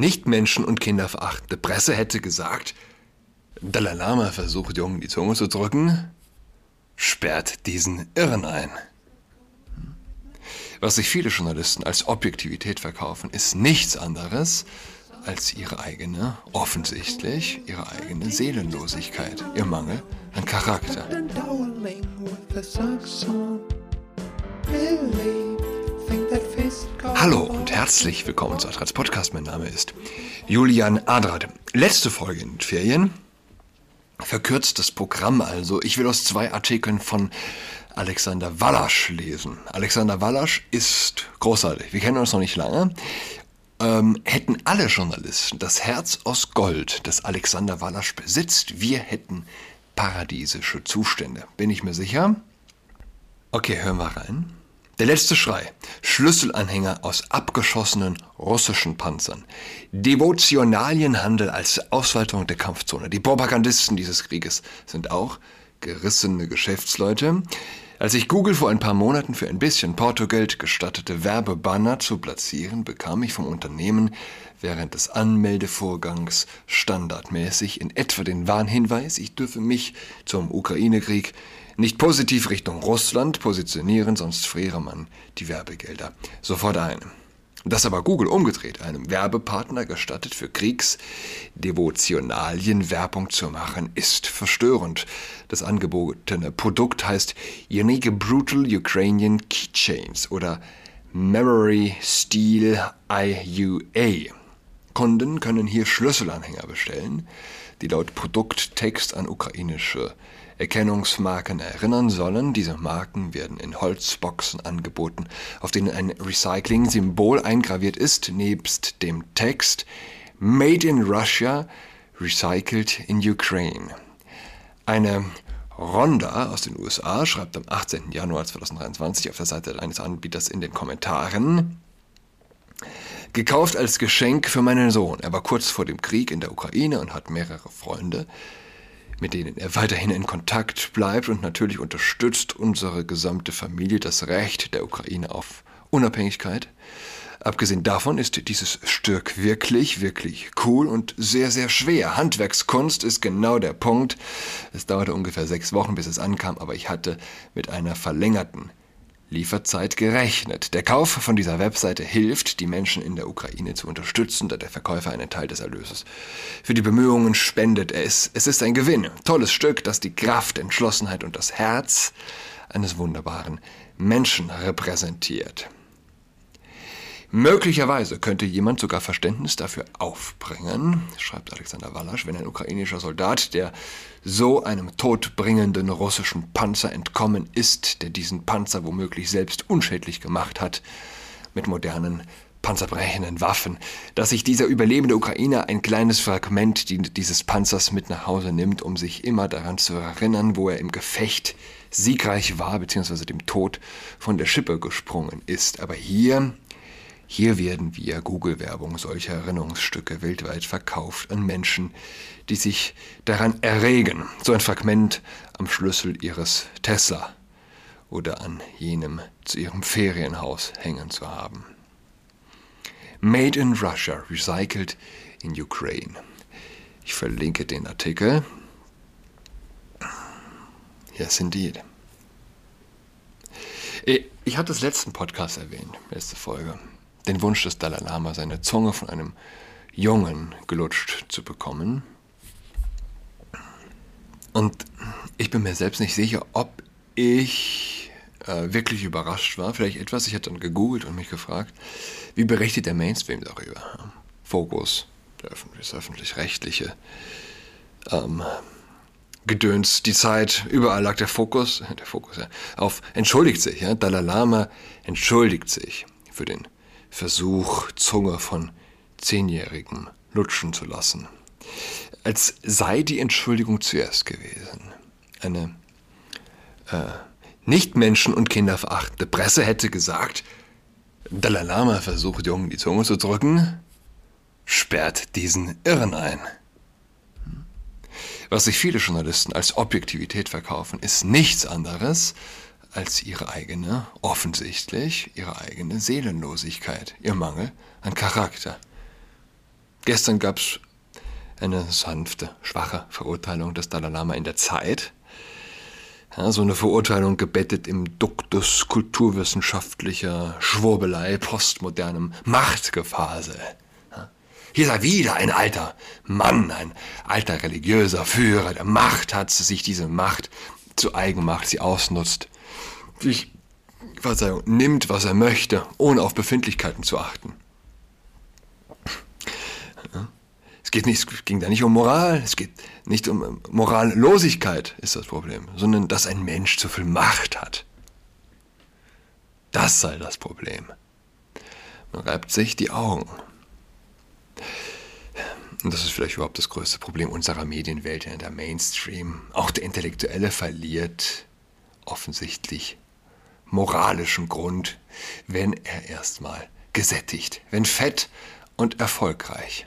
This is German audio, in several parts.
nicht menschen- und kinderverachtende Presse hätte gesagt, Dalai Lama versucht Jungen die Zunge zu drücken, sperrt diesen Irren ein. Was sich viele Journalisten als Objektivität verkaufen, ist nichts anderes als ihre eigene, offensichtlich ihre eigene Seelenlosigkeit, ihr Mangel an Charakter. Hallo und herzlich willkommen zu Adrats Podcast. Mein Name ist Julian Adrat. Letzte Folge in den Ferien. Verkürztes Programm also. Ich will aus zwei Artikeln von Alexander Wallasch lesen. Alexander Wallasch ist großartig. Wir kennen uns noch nicht lange. Ähm, hätten alle Journalisten das Herz aus Gold, das Alexander Wallasch besitzt, wir hätten paradiesische Zustände. Bin ich mir sicher? Okay, hören wir rein. Der letzte Schrei. Schlüsselanhänger aus abgeschossenen russischen Panzern. Devotionalienhandel als Ausweitung der Kampfzone. Die Propagandisten dieses Krieges sind auch gerissene Geschäftsleute. Als ich Google vor ein paar Monaten für ein bisschen Portogeld gestattete Werbebanner zu platzieren, bekam ich vom Unternehmen während des Anmeldevorgangs standardmäßig in etwa den Warnhinweis, ich dürfe mich zum Ukraine-Krieg nicht positiv Richtung Russland positionieren, sonst friere man die Werbegelder sofort ein. Dass aber Google umgedreht einem Werbepartner gestattet, für Kriegsdevotionalien Werbung zu machen, ist verstörend. Das angebotene Produkt heißt Unique Brutal Ukrainian Keychains oder Memory Steel IUA. Kunden können hier Schlüsselanhänger bestellen, die laut Produkttext an ukrainische Erkennungsmarken erinnern sollen. Diese Marken werden in Holzboxen angeboten, auf denen ein Recycling-Symbol eingraviert ist, nebst dem Text Made in Russia, Recycled in Ukraine. Eine Ronda aus den USA schreibt am 18. Januar 2023 auf der Seite eines Anbieters in den Kommentaren, Gekauft als Geschenk für meinen Sohn. Er war kurz vor dem Krieg in der Ukraine und hat mehrere Freunde mit denen er weiterhin in Kontakt bleibt und natürlich unterstützt unsere gesamte Familie das Recht der Ukraine auf Unabhängigkeit. Abgesehen davon ist dieses Stück wirklich, wirklich cool und sehr, sehr schwer. Handwerkskunst ist genau der Punkt. Es dauerte ungefähr sechs Wochen, bis es ankam, aber ich hatte mit einer verlängerten Lieferzeit gerechnet. Der Kauf von dieser Webseite hilft, die Menschen in der Ukraine zu unterstützen, da der Verkäufer einen Teil des Erlöses für die Bemühungen spendet. Es, es ist ein Gewinn. Tolles Stück, das die Kraft, Entschlossenheit und das Herz eines wunderbaren Menschen repräsentiert. Möglicherweise könnte jemand sogar Verständnis dafür aufbringen, schreibt Alexander Wallasch, wenn ein ukrainischer Soldat, der so einem todbringenden russischen Panzer entkommen ist, der diesen Panzer womöglich selbst unschädlich gemacht hat, mit modernen panzerbrechenden Waffen, dass sich dieser überlebende Ukrainer ein kleines Fragment dieses Panzers mit nach Hause nimmt, um sich immer daran zu erinnern, wo er im Gefecht siegreich war, beziehungsweise dem Tod von der Schippe gesprungen ist. Aber hier hier werden via Google-Werbung solche Erinnerungsstücke weltweit verkauft an Menschen, die sich daran erregen, so ein Fragment am Schlüssel ihres Tesla oder an jenem zu ihrem Ferienhaus hängen zu haben. Made in Russia, recycled in Ukraine. Ich verlinke den Artikel. Yes, indeed. Ich hatte es letzten Podcast erwähnt, letzte Folge den Wunsch des Dalai Lama, seine Zunge von einem Jungen gelutscht zu bekommen. Und ich bin mir selbst nicht sicher, ob ich äh, wirklich überrascht war. Vielleicht etwas. Ich hatte dann gegoogelt und mich gefragt, wie berichtet der Mainstream darüber? Fokus, öffentlich, öffentlich-rechtliche ähm, Gedöns, die Zeit, überall lag der Fokus, der Fokus ja, auf entschuldigt sich. Ja? Dalai Lama entschuldigt sich für den Versuch, Zunge von Zehnjährigen lutschen zu lassen. Als sei die Entschuldigung zuerst gewesen. Eine äh, nicht menschen- und kinderverachtende Presse hätte gesagt, Dalai Lama versucht Jungen die Zunge zu drücken, sperrt diesen Irren ein. Was sich viele Journalisten als Objektivität verkaufen, ist nichts anderes als ihre eigene, offensichtlich ihre eigene Seelenlosigkeit, ihr Mangel an Charakter. Gestern gab es eine sanfte, schwache Verurteilung des Dalai Lama in der Zeit. Ja, so eine Verurteilung gebettet im Duktus kulturwissenschaftlicher Schwurbelei, postmodernem Machtgefasel. Ja, hier sei wieder ein alter Mann, ein alter religiöser Führer, der Macht hat, sich diese Macht zu eigen macht, sie ausnutzt, sich Verzeihung, nimmt, was er möchte, ohne auf Befindlichkeiten zu achten. Es geht nicht, es ging da nicht um Moral, es geht nicht um Morallosigkeit, ist das Problem, sondern dass ein Mensch zu viel Macht hat. Das sei das Problem. Man reibt sich die Augen. Und das ist vielleicht überhaupt das größte Problem unserer Medienwelt, in der Mainstream. Auch der Intellektuelle verliert offensichtlich moralischen Grund, wenn er erstmal gesättigt, wenn fett und erfolgreich.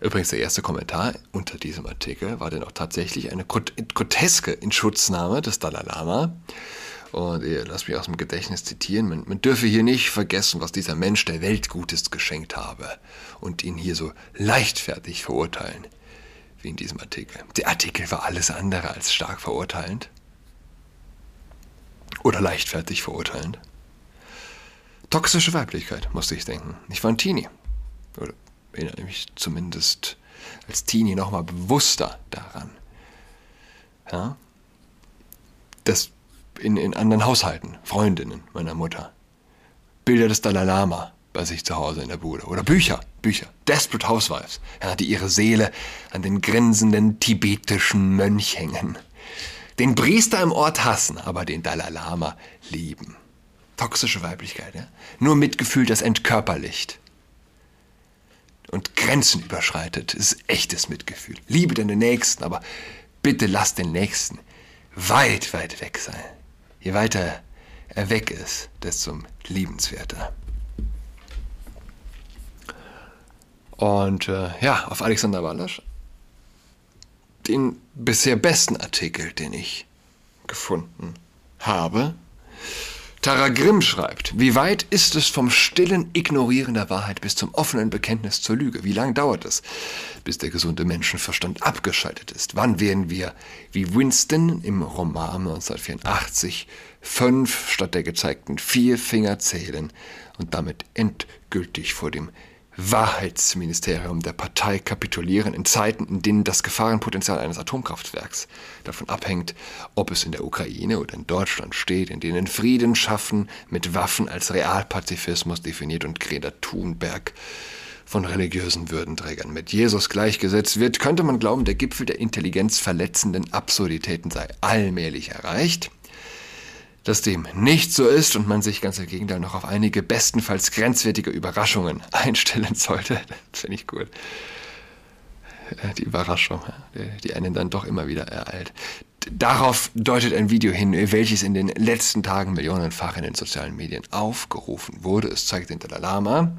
Übrigens, der erste Kommentar unter diesem Artikel war dann auch tatsächlich eine groteske Inschutznahme des Dalai Lama. Und ihr lasst mich aus dem Gedächtnis zitieren, man, man dürfe hier nicht vergessen, was dieser Mensch der Welt Gutes geschenkt habe und ihn hier so leichtfertig verurteilen, wie in diesem Artikel. Der Artikel war alles andere als stark verurteilend oder leichtfertig verurteilend. Toxische Weiblichkeit, musste ich denken. Ich war ein Teenie. Oder erinnere mich zumindest als Teenie nochmal bewusster daran. Ja? Das in, in anderen Haushalten, Freundinnen meiner Mutter. Bilder des Dalai Lama bei sich zu Hause in der Bude. Oder Bücher, Bücher. Desperate Housewives, ja, die ihre Seele an den grinsenden tibetischen Mönch hängen. Den Priester im Ort hassen, aber den Dalai Lama lieben. Toxische Weiblichkeit, ja? Nur Mitgefühl, das entkörperlicht und Grenzen überschreitet. Ist echtes Mitgefühl. Liebe deine Nächsten, aber bitte lass den Nächsten weit, weit weg sein. Je weiter er weg ist, desto liebenswerter. Und äh, ja, auf Alexander Wallasch, den bisher besten Artikel, den ich gefunden habe, Tara Grimm schreibt, wie weit ist es vom stillen Ignorieren der Wahrheit bis zum offenen Bekenntnis zur Lüge? Wie lange dauert es, bis der gesunde Menschenverstand abgeschaltet ist? Wann werden wir, wie Winston im Roman 1984, fünf statt der gezeigten vier Finger zählen und damit endgültig vor dem Wahrheitsministerium der Partei kapitulieren in Zeiten, in denen das Gefahrenpotenzial eines Atomkraftwerks davon abhängt, ob es in der Ukraine oder in Deutschland steht, in denen Frieden schaffen mit Waffen als Realpazifismus definiert und Greta Thunberg von religiösen Würdenträgern mit Jesus gleichgesetzt wird, könnte man glauben, der Gipfel der intelligenzverletzenden Absurditäten sei allmählich erreicht dass dem nicht so ist und man sich ganz im Gegenteil noch auf einige bestenfalls grenzwertige Überraschungen einstellen sollte. Das finde ich gut. Äh, die Überraschung, die einen dann doch immer wieder ereilt. Darauf deutet ein Video hin, welches in den letzten Tagen millionenfach in den sozialen Medien aufgerufen wurde. Es zeigt den Dalai Lama,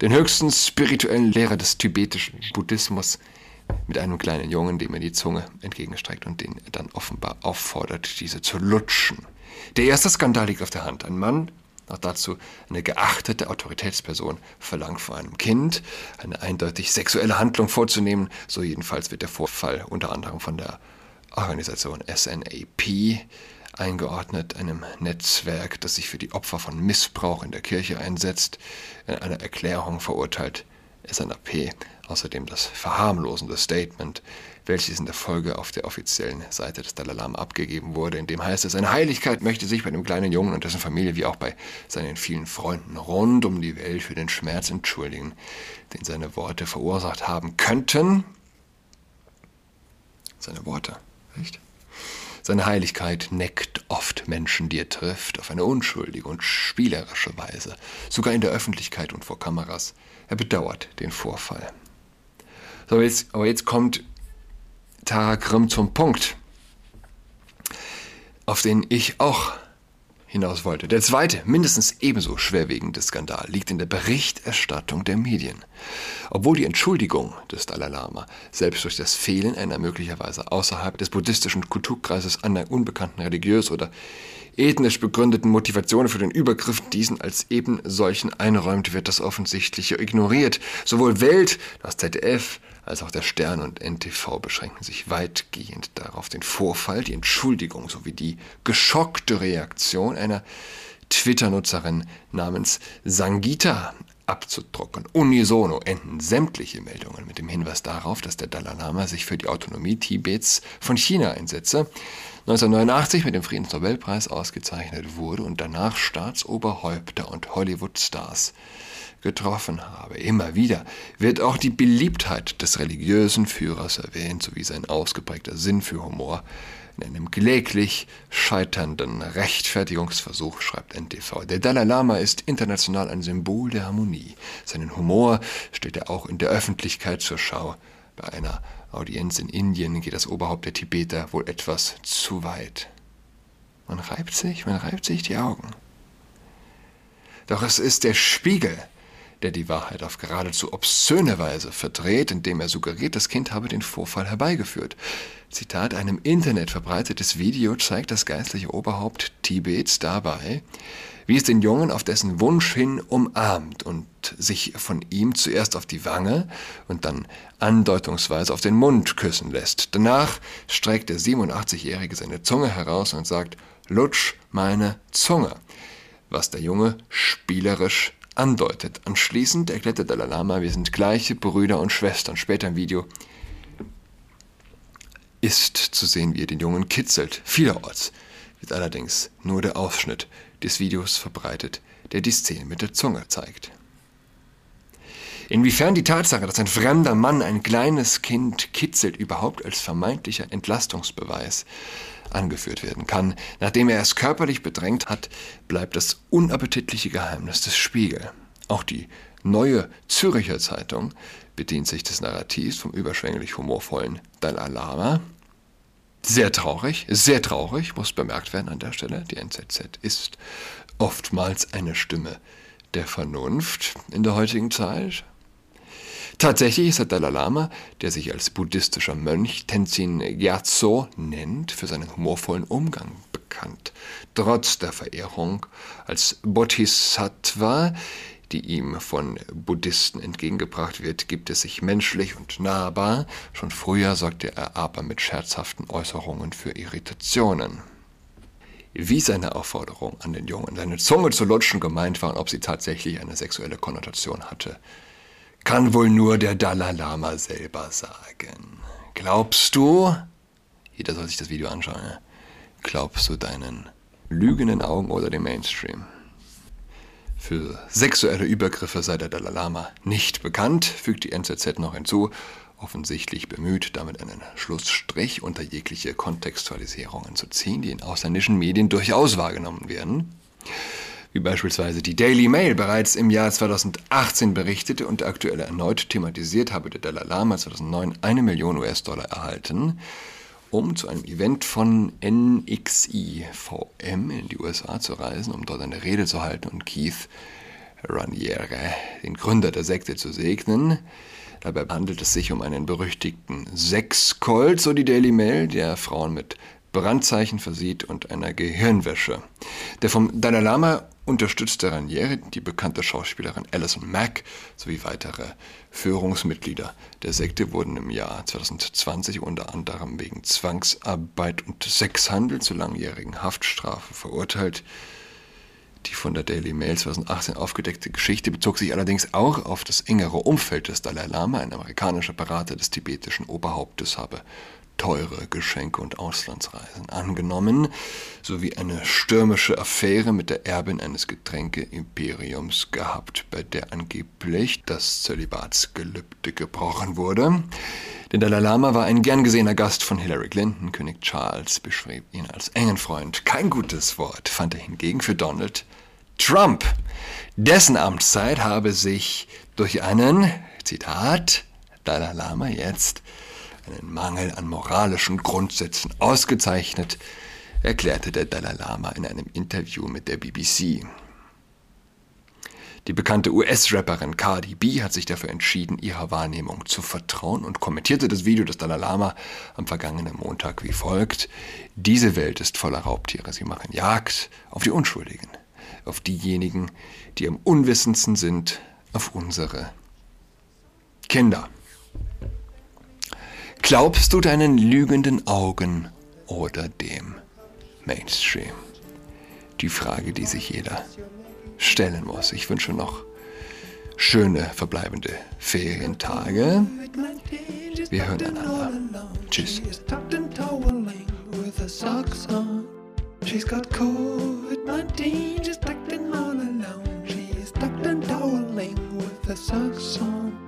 den höchsten spirituellen Lehrer des tibetischen Buddhismus, mit einem kleinen Jungen, dem er die Zunge entgegenstreckt und den er dann offenbar auffordert, diese zu lutschen. Der erste Skandal liegt auf der Hand. Ein Mann, auch dazu eine geachtete Autoritätsperson, verlangt vor einem Kind eine eindeutig sexuelle Handlung vorzunehmen. So jedenfalls wird der Vorfall unter anderem von der Organisation SNAP eingeordnet, einem Netzwerk, das sich für die Opfer von Missbrauch in der Kirche einsetzt. In einer Erklärung verurteilt SNAP außerdem das verharmlosende Statement, welches in der Folge auf der offiziellen Seite des Dalai Lama abgegeben wurde, in dem heißt es, seine Heiligkeit möchte sich bei dem kleinen Jungen und dessen Familie wie auch bei seinen vielen Freunden rund um die Welt für den Schmerz entschuldigen, den seine Worte verursacht haben könnten. Seine Worte, nicht? Seine Heiligkeit neckt oft Menschen, die er trifft, auf eine unschuldige und spielerische Weise, sogar in der Öffentlichkeit und vor Kameras. Er bedauert den Vorfall. So, jetzt, aber jetzt kommt Tara Grimm zum Punkt, auf den ich auch hinaus wollte. Der zweite, mindestens ebenso schwerwiegende Skandal liegt in der Berichterstattung der Medien. Obwohl die Entschuldigung des Dalai Lama selbst durch das Fehlen einer möglicherweise außerhalb des buddhistischen Kulturkreises einer unbekannten religiös oder ethnisch begründeten Motivationen für den Übergriff diesen als eben solchen einräumt, wird das Offensichtliche ignoriert. Sowohl Welt, das ZDF, als auch der Stern und NTV beschränken sich weitgehend darauf, den Vorfall, die Entschuldigung sowie die geschockte Reaktion einer Twitter-Nutzerin namens Sangita abzudrucken. Unisono enden sämtliche Meldungen mit dem Hinweis darauf, dass der Dalai Lama sich für die Autonomie Tibets von China einsetze, 1989 mit dem Friedensnobelpreis ausgezeichnet wurde und danach Staatsoberhäupter und Hollywood-Stars getroffen habe. Immer wieder wird auch die Beliebtheit des religiösen Führers erwähnt, sowie sein ausgeprägter Sinn für Humor. In einem kläglich scheiternden Rechtfertigungsversuch schreibt NTV, der Dalai Lama ist international ein Symbol der Harmonie. Seinen Humor stellt er auch in der Öffentlichkeit zur Schau. Bei einer Audienz in Indien geht das Oberhaupt der Tibeter wohl etwas zu weit. Man reibt sich, man reibt sich die Augen. Doch es ist der Spiegel, der die Wahrheit auf geradezu obszöne Weise verdreht, indem er suggeriert, das Kind habe den Vorfall herbeigeführt. Zitat, ein im Internet verbreitetes Video zeigt das geistliche Oberhaupt Tibets dabei, wie es den Jungen auf dessen Wunsch hin umarmt und sich von ihm zuerst auf die Wange und dann andeutungsweise auf den Mund küssen lässt. Danach streckt der 87-Jährige seine Zunge heraus und sagt, lutsch meine Zunge, was der Junge spielerisch andeutet. Anschließend erklärt der Dalai Lama, wir sind gleiche Brüder und Schwestern. Später im Video ist zu sehen, wie er den Jungen kitzelt. Vielerorts wird allerdings nur der Ausschnitt des Videos verbreitet, der die Szene mit der Zunge zeigt. Inwiefern die Tatsache, dass ein fremder Mann ein kleines Kind kitzelt, überhaupt als vermeintlicher Entlastungsbeweis angeführt werden kann. Nachdem er es körperlich bedrängt hat, bleibt das unappetitliche Geheimnis des Spiegel. Auch die neue Züricher Zeitung bedient sich des Narrativs vom überschwänglich humorvollen Dalai Lama. Sehr traurig, sehr traurig, muss bemerkt werden an der Stelle. Die NZZ ist oftmals eine Stimme der Vernunft in der heutigen Zeit. Tatsächlich ist der Dalai Lama, der sich als buddhistischer Mönch Tenzin Gyatso nennt, für seinen humorvollen Umgang bekannt. Trotz der Verehrung als Bodhisattva, die ihm von Buddhisten entgegengebracht wird, gibt es sich menschlich und nahbar. Schon früher sorgte er aber mit scherzhaften Äußerungen für Irritationen. Wie seine Aufforderung an den Jungen, seine Zunge zu lutschen gemeint war und ob sie tatsächlich eine sexuelle Konnotation hatte, kann wohl nur der Dalai Lama selber sagen. Glaubst du, jeder soll sich das Video anschauen, ja? glaubst du deinen lügenden Augen oder dem Mainstream? Für sexuelle Übergriffe sei der Dalai Lama nicht bekannt, fügt die NZZ noch hinzu, offensichtlich bemüht, damit einen Schlussstrich unter jegliche Kontextualisierungen zu ziehen, die in ausländischen Medien durchaus wahrgenommen werden wie beispielsweise die Daily Mail bereits im Jahr 2018 berichtete und aktuell erneut thematisiert, habe der Dalai Lama 2009 eine Million US-Dollar erhalten, um zu einem Event von NXIVM in die USA zu reisen, um dort eine Rede zu halten und Keith Raniere, den Gründer der Sekte, zu segnen. Dabei handelt es sich um einen berüchtigten Sexcolt, so die Daily Mail, der Frauen mit Brandzeichen versieht und einer Gehirnwäsche. Der vom Dalai Lama unterstützte Ranieri die bekannte Schauspielerin Alison Mack sowie weitere Führungsmitglieder der Sekte wurden im Jahr 2020 unter anderem wegen Zwangsarbeit und Sexhandel zu langjährigen Haftstrafe verurteilt. Die von der Daily Mail 2018 aufgedeckte Geschichte bezog sich allerdings auch auf das engere Umfeld des Dalai Lama, ein amerikanischer Berater des tibetischen Oberhauptes habe teure Geschenke und Auslandsreisen angenommen, sowie eine stürmische Affäre mit der Erbin eines Getränkeimperiums gehabt, bei der angeblich das Zölibatsgelübde gebrochen wurde. Der Dalai Lama war ein gern gesehener Gast von Hillary Clinton. König Charles beschrieb ihn als engen Freund. Kein gutes Wort fand er hingegen für Donald Trump. Dessen Amtszeit habe sich durch einen, Zitat, Dalai Lama jetzt, einen Mangel an moralischen Grundsätzen ausgezeichnet, erklärte der Dalai Lama in einem Interview mit der BBC. Die bekannte US-Rapperin Cardi B hat sich dafür entschieden, ihrer Wahrnehmung zu vertrauen und kommentierte das Video des Dalai Lama am vergangenen Montag wie folgt. Diese Welt ist voller Raubtiere. Sie machen Jagd auf die Unschuldigen, auf diejenigen, die am unwissendsten sind, auf unsere Kinder. Glaubst du deinen lügenden Augen oder dem Mainstream? Die Frage, die sich jeder stellen muss. Ich wünsche noch schöne verbleibende Ferientage. Wir hören einander. Tschüss. She's got COVID-19, she's tucked in all alone. She's tucked and toweling with her socks on.